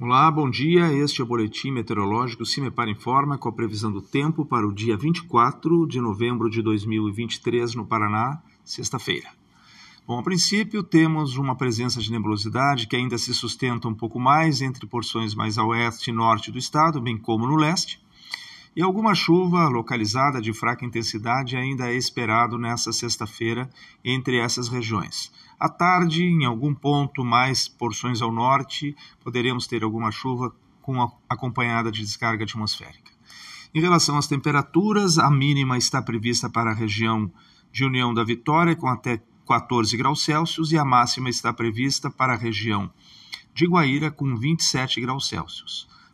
Olá, bom dia. Este é o boletim meteorológico Cimepar Informa com a previsão do tempo para o dia 24 de novembro de 2023 no Paraná, sexta-feira. Bom, a princípio temos uma presença de nebulosidade que ainda se sustenta um pouco mais entre porções mais a oeste e norte do estado, bem como no leste. E alguma chuva localizada de fraca intensidade ainda é esperado nesta sexta-feira entre essas regiões. À tarde, em algum ponto mais porções ao norte, poderemos ter alguma chuva com a, acompanhada de descarga atmosférica. Em relação às temperaturas, a mínima está prevista para a região de União da Vitória, com até 14 graus Celsius, e a máxima está prevista para a região de Guaíra, com 27 graus Celsius.